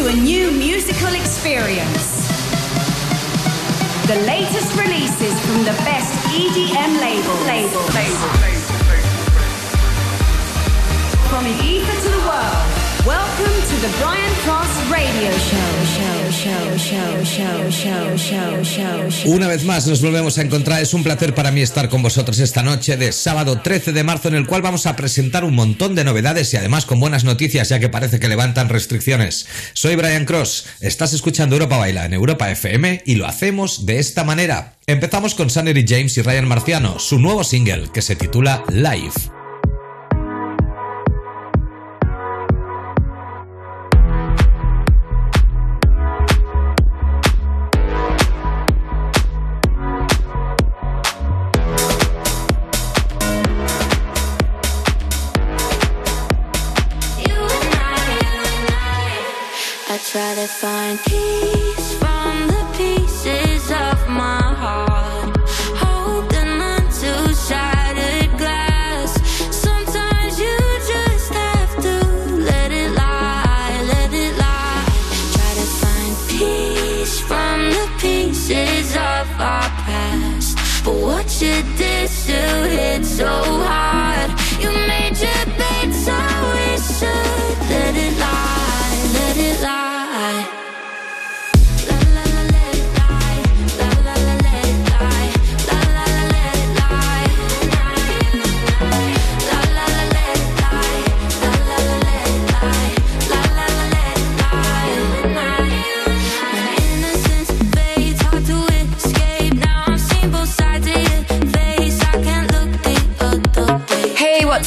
to a new musical experience. The latest releases from the best EDM labels. Label. Label. From ether to the world. Welcome to the Brian Cross Radio Show. Una vez más nos volvemos a encontrar. Es un placer para mí estar con vosotros esta noche de sábado 13 de marzo en el cual vamos a presentar un montón de novedades y además con buenas noticias ya que parece que levantan restricciones. Soy Brian Cross. Estás escuchando Europa Baila en Europa FM y lo hacemos de esta manera. Empezamos con Sannery James y Ryan Marciano, su nuevo single que se titula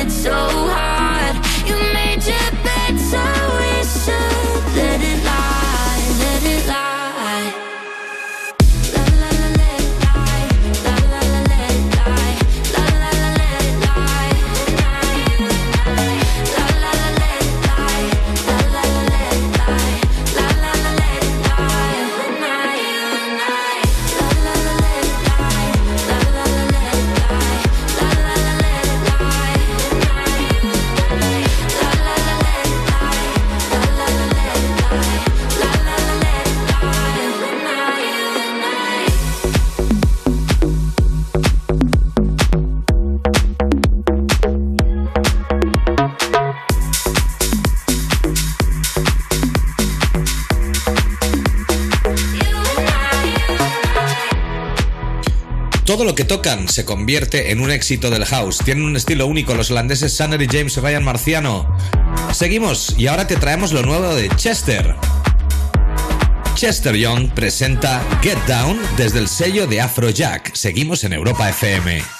it so high Todo lo que tocan se convierte en un éxito del house. Tienen un estilo único los holandeses Sanner y James Ryan Marciano. Seguimos y ahora te traemos lo nuevo de Chester. Chester Young presenta Get Down desde el sello de Afrojack. Seguimos en Europa FM.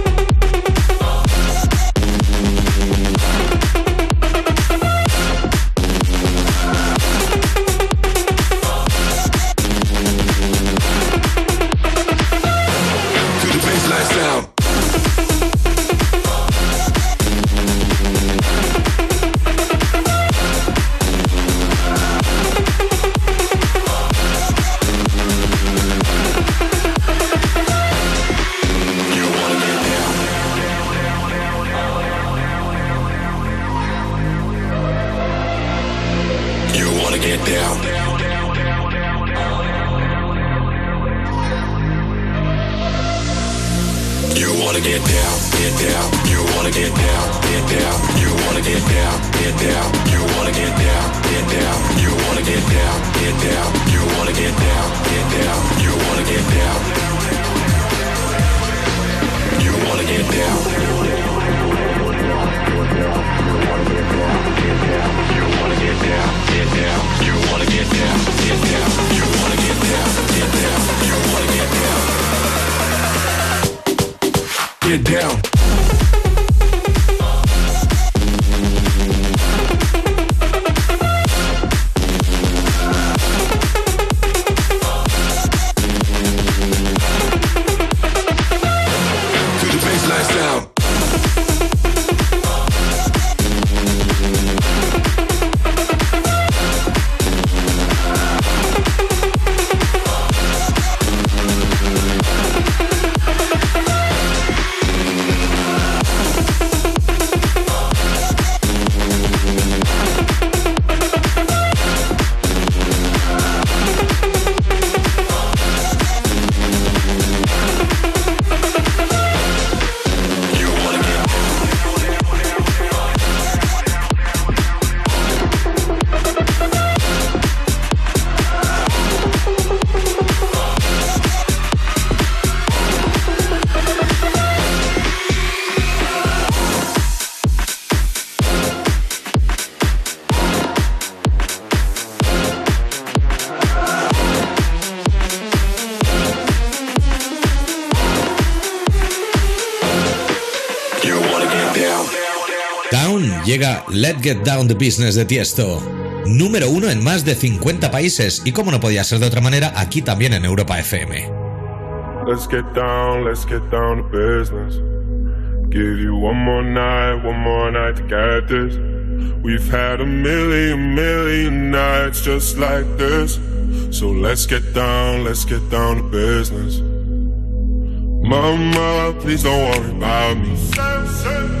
Let's Get Down the Business de Tiesto. Número uno en más de 50 países y como no podía ser de otra manera, aquí también en Europa FM. Let's get down, let's get down to business. Give you one more night, one more night to get this. We've had a million, million nights just like this. So let's get down, let's get down to business. Mama, please don't worry about me.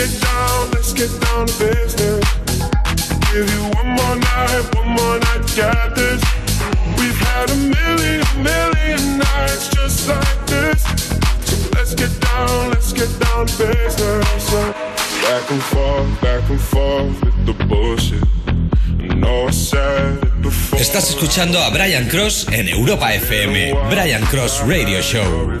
Let's get down, let's get down to business. Give you one more night, one more night get this. We've had a million, million nights just like this. So let's get down, let's get down to business. Back and forth, back and forth with the bullshit. Estás escuchando a Brian Cross en Europa FM. Brian Cross Radio Show.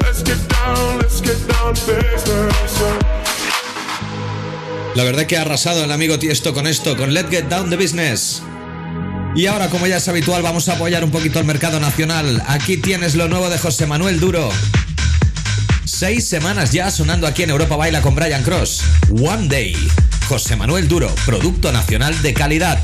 Let's get down, let's get down business. La verdad que ha arrasado el amigo Tiesto con esto, con Let's Get Down the Business. Y ahora, como ya es habitual, vamos a apoyar un poquito el mercado nacional. Aquí tienes lo nuevo de José Manuel Duro. Seis semanas ya sonando aquí en Europa Baila con Brian Cross. One Day. José Manuel Duro, producto nacional de calidad.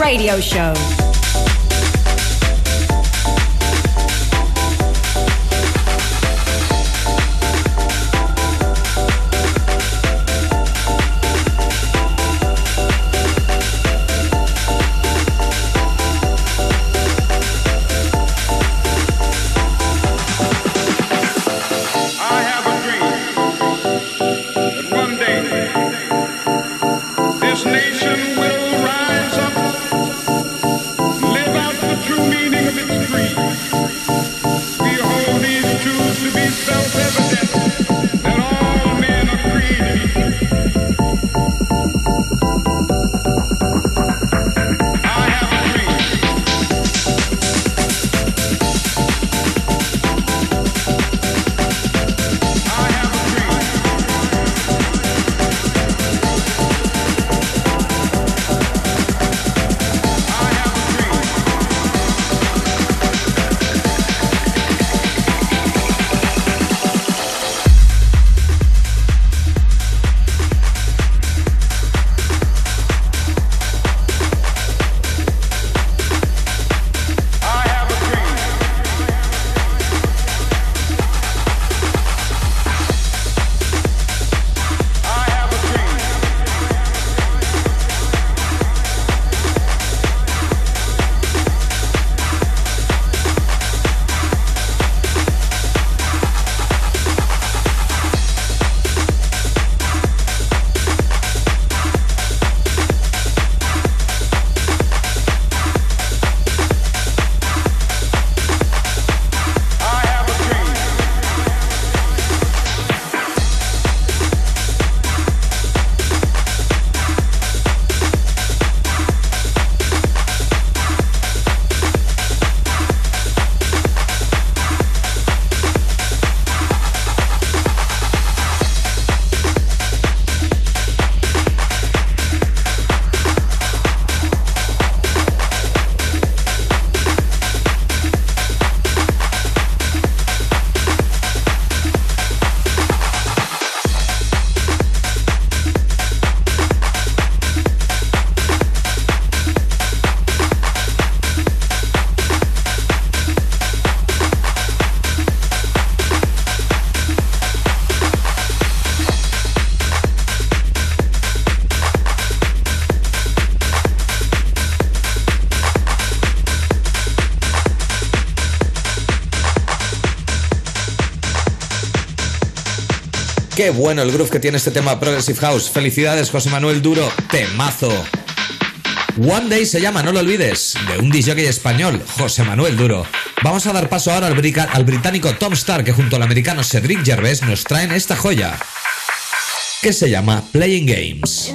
Radio Show. Qué bueno el groove que tiene este tema Progressive House. Felicidades, José Manuel Duro. Temazo. One Day se llama, no lo olvides, de un DJ español, José Manuel Duro. Vamos a dar paso ahora al, al británico Tom Starr, que junto al americano Cedric Gervais nos traen esta joya, que se llama Playing Games.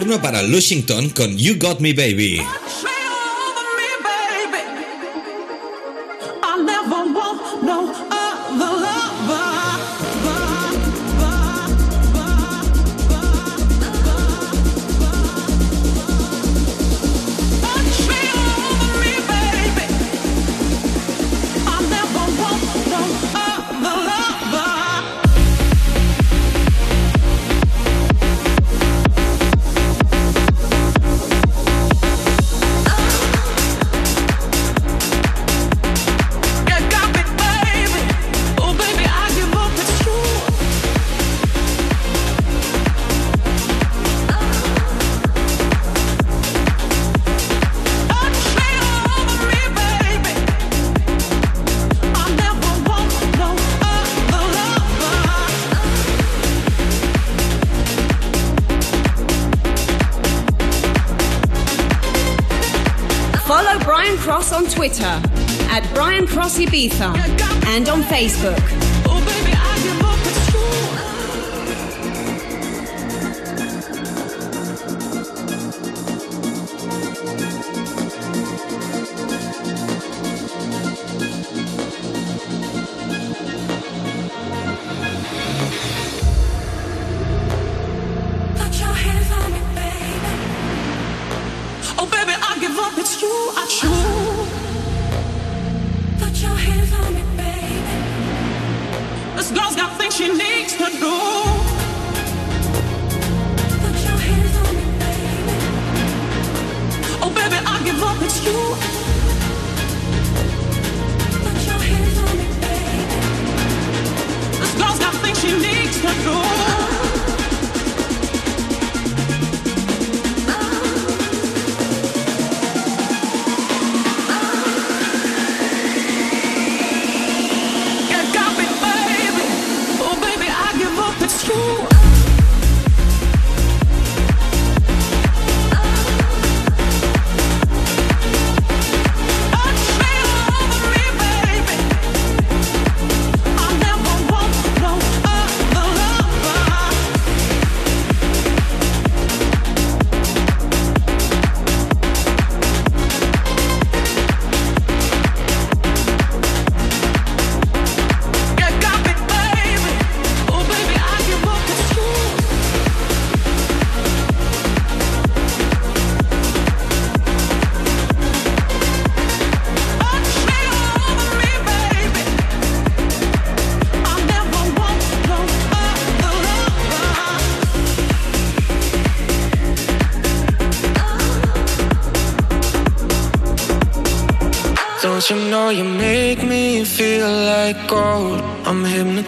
Turno para Lushington con You Got Me Baby. Facebook.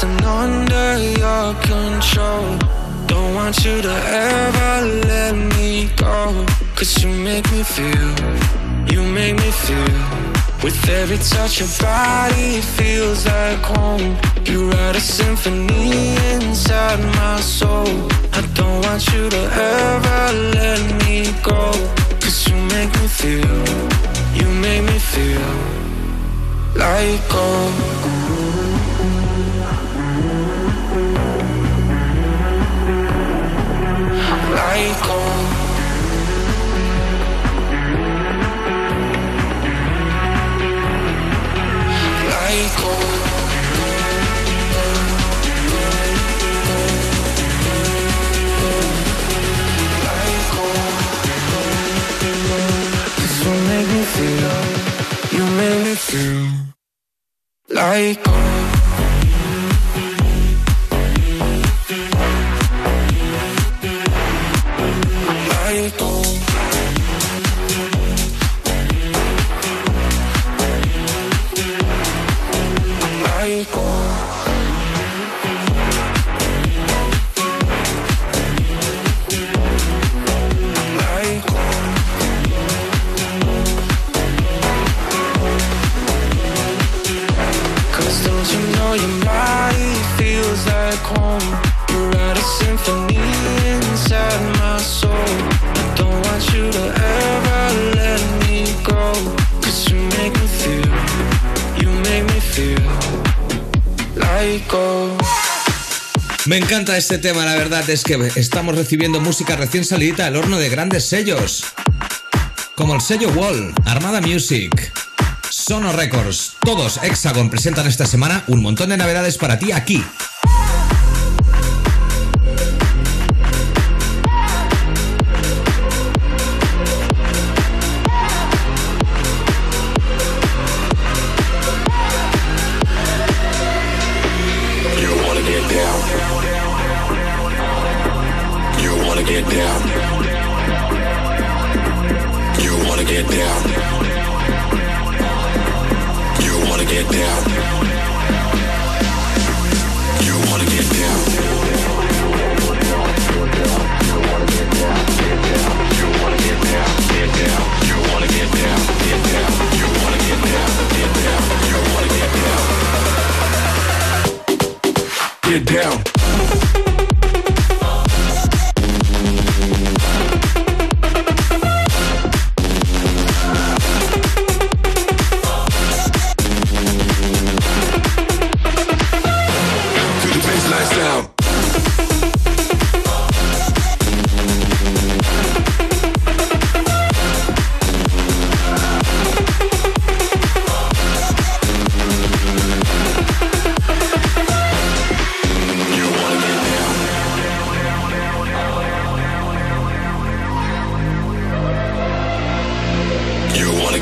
Hypnotizing under your control. Don't want you to ever let me go. Cause you make me feel, you make me feel. With every touch, your body feels like home. You write a symphony inside my soul. I don't want you to ever let me go. Cause you make me feel, you make me feel like gold. feel like me encanta este tema, la verdad es que estamos recibiendo música recién salida del horno de grandes sellos. Como el sello Wall, Armada Music, Sono Records, todos Hexagon presentan esta semana un montón de novedades para ti aquí.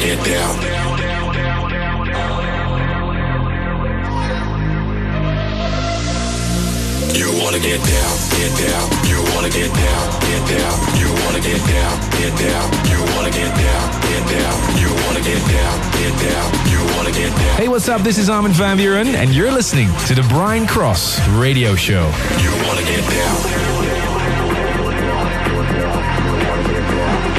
Get down. You wanna get down, get down. You wanna get down, get down. You wanna get down, get down. You wanna get down, get down. You wanna get down, get down. You wanna get down. Hey, what's up? This is Armin van Buren, and you're listening to the Brian Cross Radio Show. You wanna get down.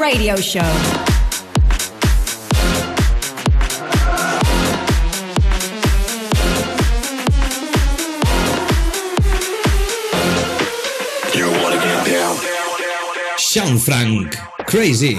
Radio Show. You wanna get down. Sean Frank, Crazy.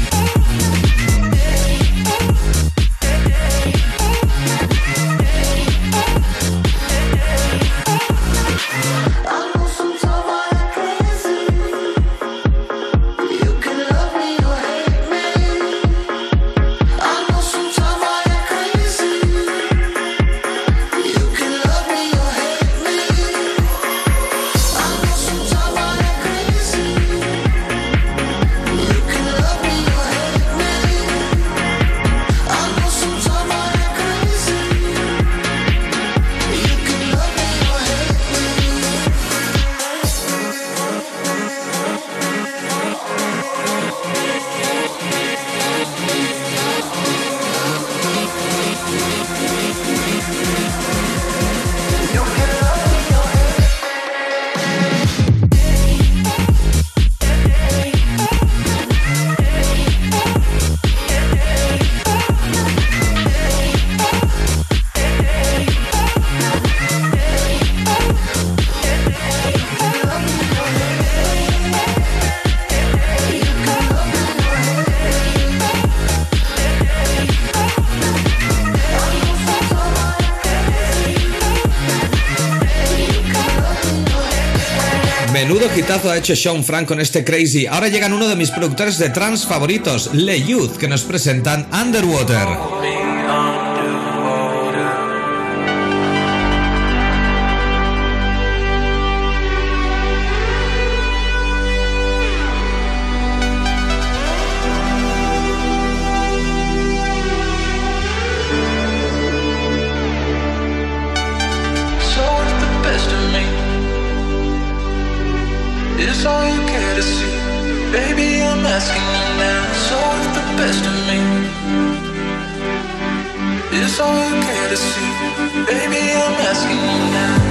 Ha hecho Sean Frank con este Crazy. Ahora llegan uno de mis productores de trans favoritos, Le Youth, que nos presentan Underwater. Baby, I'm asking you now.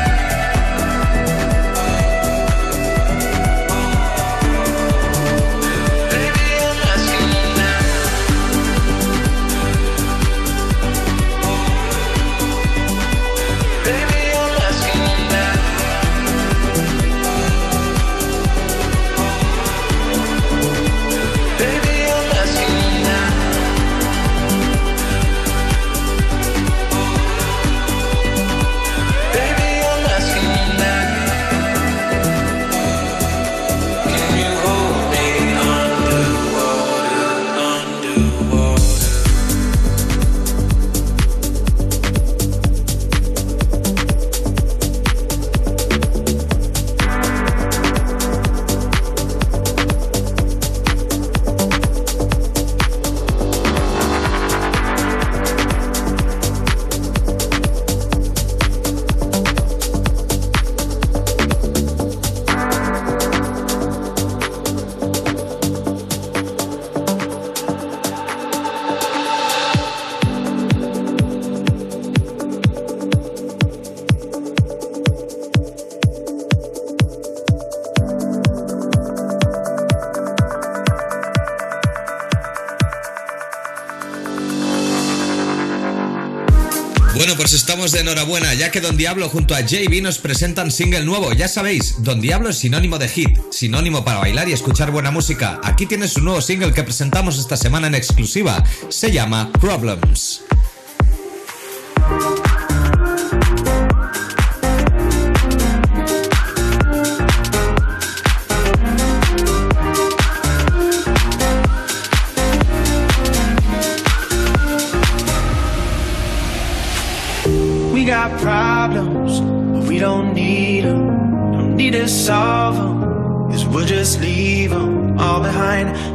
Estamos de enhorabuena, ya que Don Diablo junto a JB nos presentan single nuevo. Ya sabéis, Don Diablo es sinónimo de hit, sinónimo para bailar y escuchar buena música. Aquí tienes su nuevo single que presentamos esta semana en exclusiva. Se llama Problems.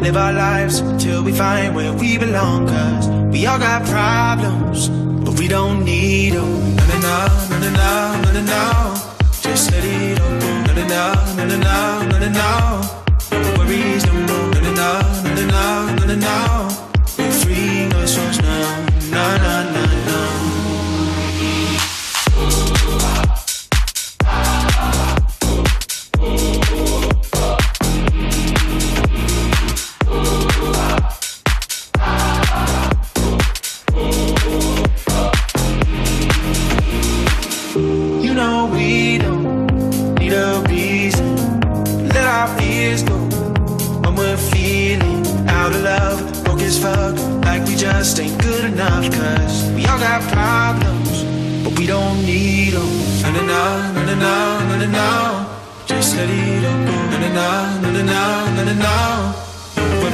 Live our lives till we find where we belong. Cause we all got problems, but we don't need them. No, no, no, no, no, no, no, no. Just let it go. No, no, no, no, no, no, no, no.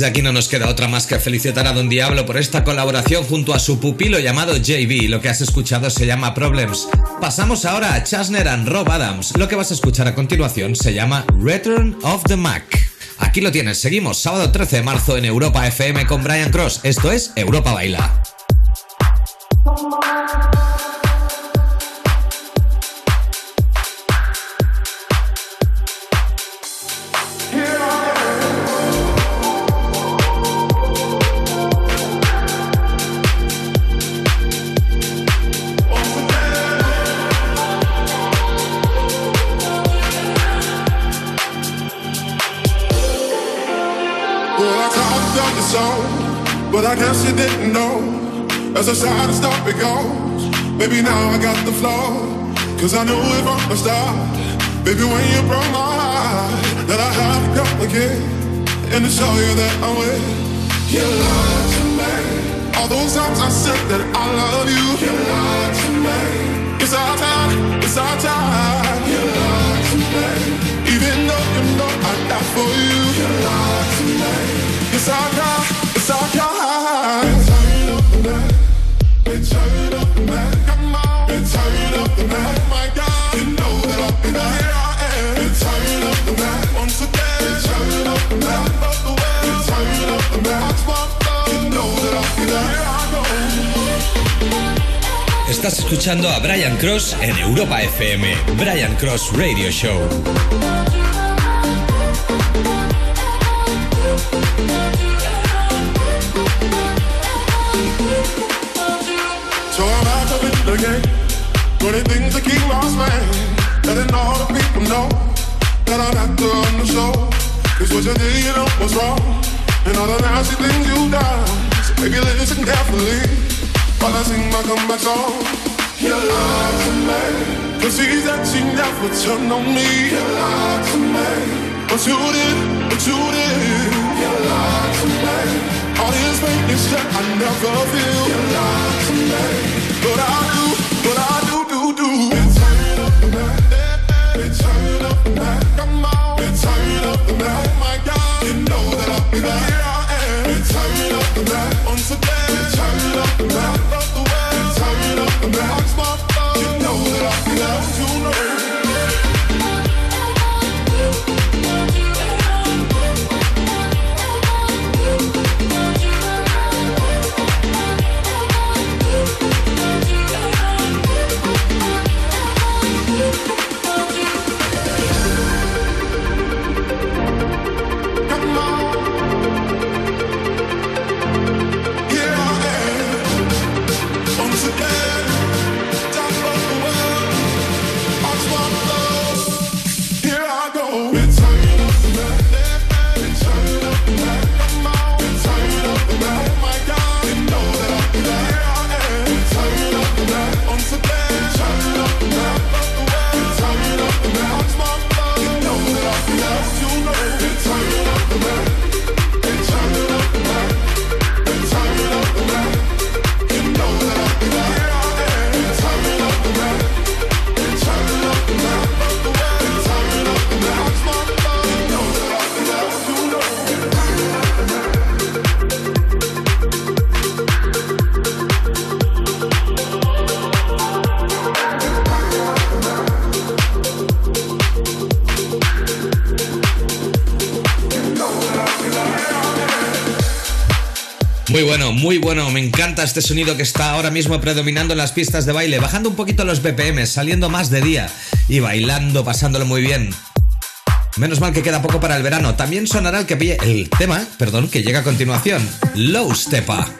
Desde aquí no nos queda otra más que felicitar a Don Diablo por esta colaboración junto a su pupilo llamado JB. Lo que has escuchado se llama Problems. Pasamos ahora a Chasner and Rob Adams. Lo que vas a escuchar a continuación se llama Return of the Mac. Aquí lo tienes, seguimos sábado 13 de marzo en Europa FM con Brian Cross. Esto es Europa Baila. I guess you didn't know. As I a side stop it goes, baby, now I got the flow. Cause I knew it from the start. Baby, when you broke my heart, that I had to come again. And to show you that I'm with you. lied to me. All those times I said that I love you. You lied to me. It's our time, it's our time. You lied to me. Even though you know I die for you. You lied to me. It's our time, it's our time. Estás escuchando a Brian Cross en Europa FM. Brian Cross Radio Show. So I'm out of it again. Doing things to keep my man. Letting all the people know that I'm not the on the show. Cause what you did, you know was wrong. And all the nasty things you done. So baby, listen carefully. I sing my comeback song. You lied to me. Cause see that you never turned on me. You lied to me. But you did, but you did. You lied to me. All this weakness that I never feel. You lied to me. But I do, but I do, do, do. Muy bueno, muy bueno. Me encanta este sonido que está ahora mismo predominando en las pistas de baile, bajando un poquito los BPM, saliendo más de día y bailando, pasándolo muy bien. Menos mal que queda poco para el verano. También sonará el que el tema, perdón, que llega a continuación. Low Stepa.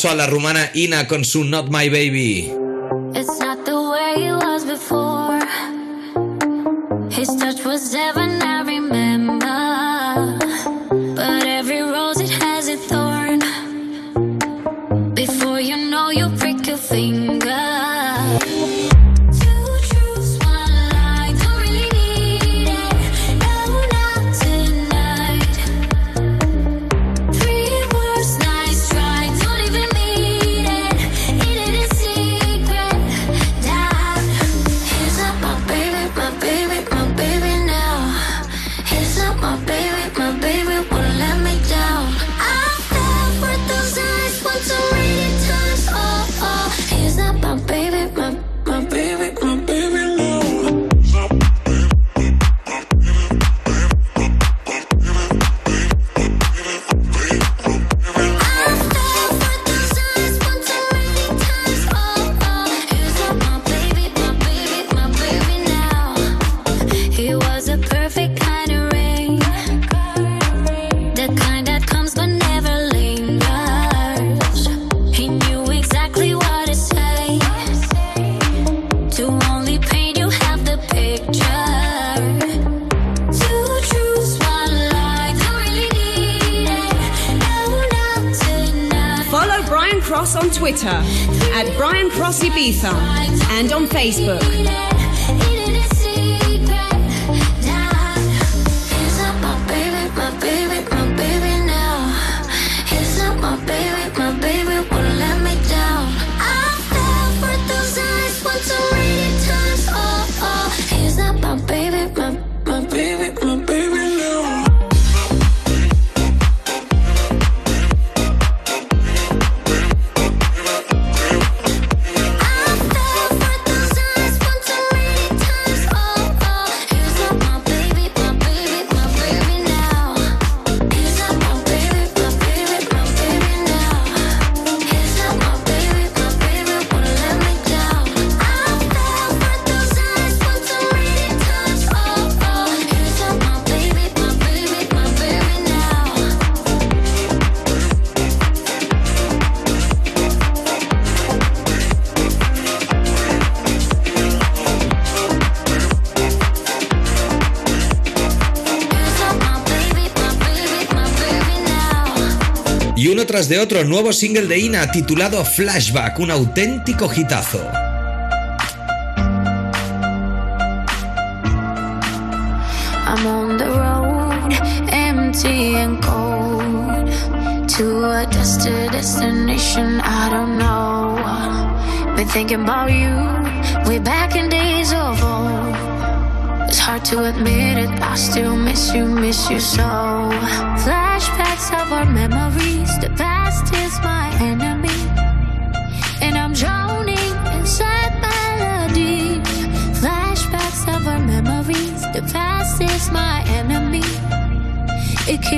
paso a la rumana Ina con su Not My Baby. tras de otro nuevo single de Ina titulado Flashback, un auténtico hitazo. I'm on the road, empty and cold, to a destination I don't know. Been thinking about you, way back in days of old. It's hard to admit it, I still miss you, miss you so. Flashbacks of our memories.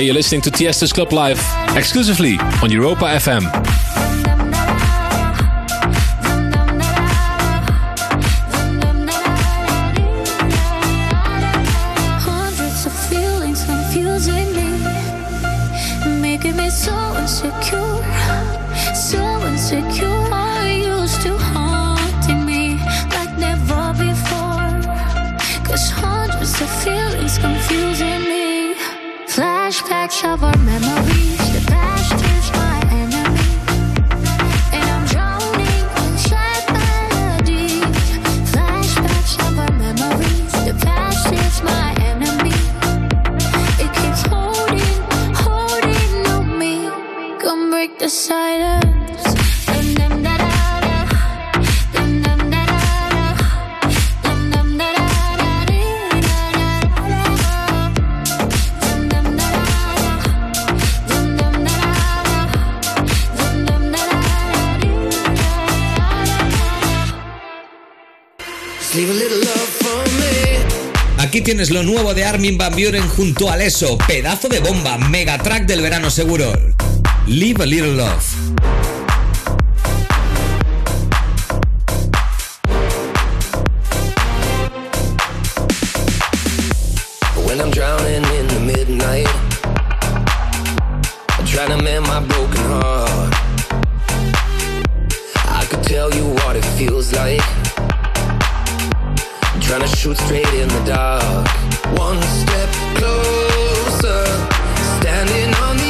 Hey, you're listening to Tiesto's Club Live exclusively on Europa FM. Tienes lo nuevo de Armin Van Buren junto a Leso. Pedazo de bomba, mega track del verano seguro. Leave a Little Love. Trying to mend my broken heart. I could tell you what it feels like. Trying to shoot straight in the dark. One step closer, standing on the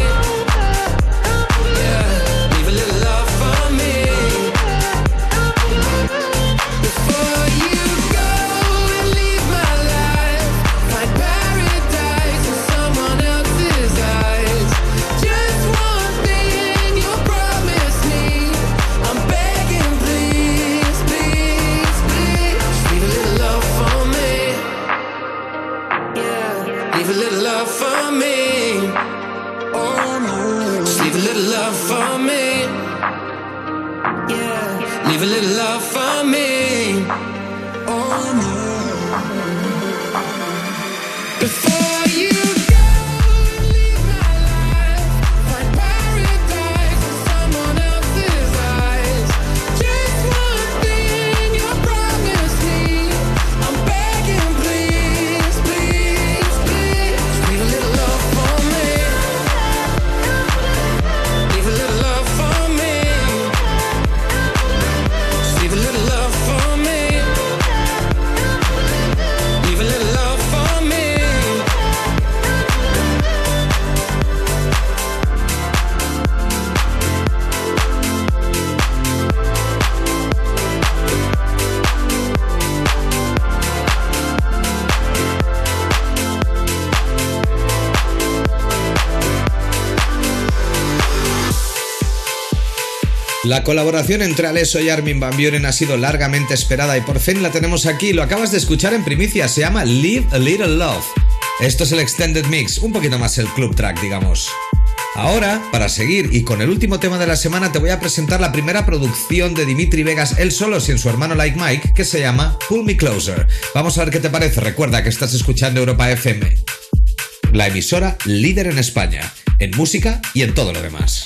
La colaboración entre Alesso y Armin Van Buren ha sido largamente esperada y por fin la tenemos aquí. Lo acabas de escuchar en primicia, se llama Live a Little Love. Esto es el Extended Mix, un poquito más el club track, digamos. Ahora, para seguir y con el último tema de la semana, te voy a presentar la primera producción de Dimitri Vegas, él solo sin su hermano Like Mike, que se llama Pull Me Closer. Vamos a ver qué te parece. Recuerda que estás escuchando Europa FM, la emisora líder en España, en música y en todo lo demás.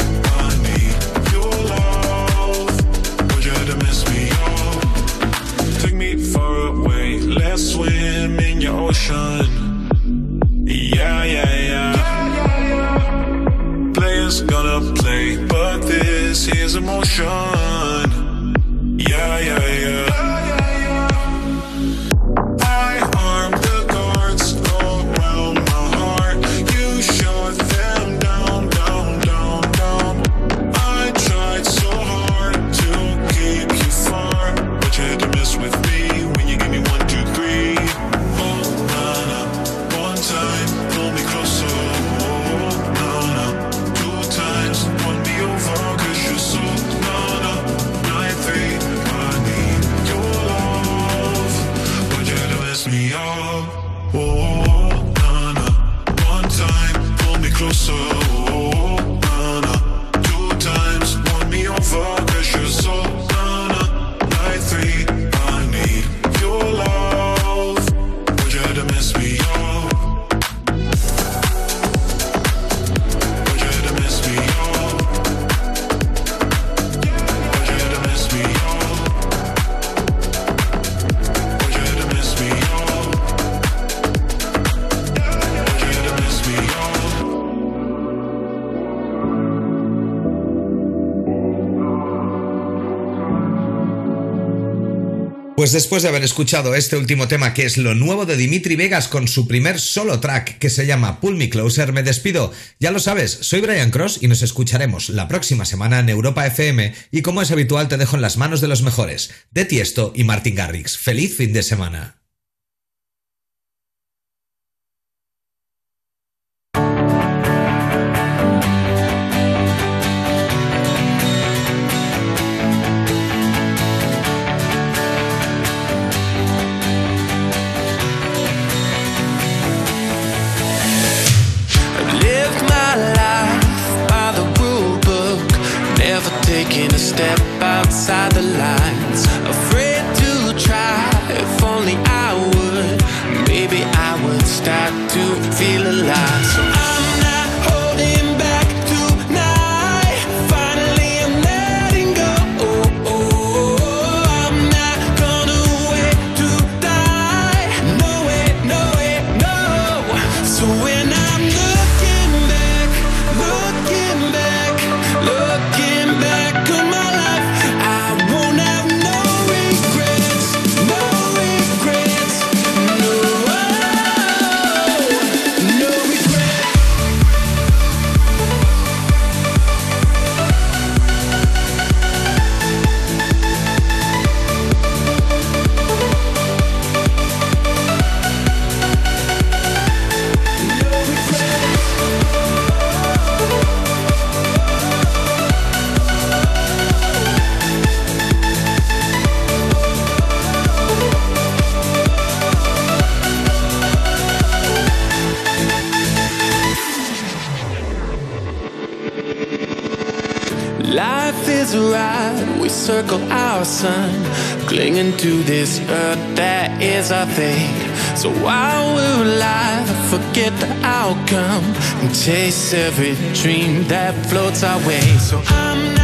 action. Yeah, yeah, yeah. Players gonna play, but this is emotion. Pues después de haber escuchado este último tema, que es lo nuevo de Dimitri Vegas con su primer solo track, que se llama Pull Me Closer, me despido. Ya lo sabes, soy Brian Cross y nos escucharemos la próxima semana en Europa FM y como es habitual te dejo en las manos de los mejores, de Tiesto y Martin Garrix. ¡Feliz fin de semana! as ride, we circle our sun, clinging to this earth that is our fate. So while we're alive, forget the outcome and chase every dream that floats our way. So I'm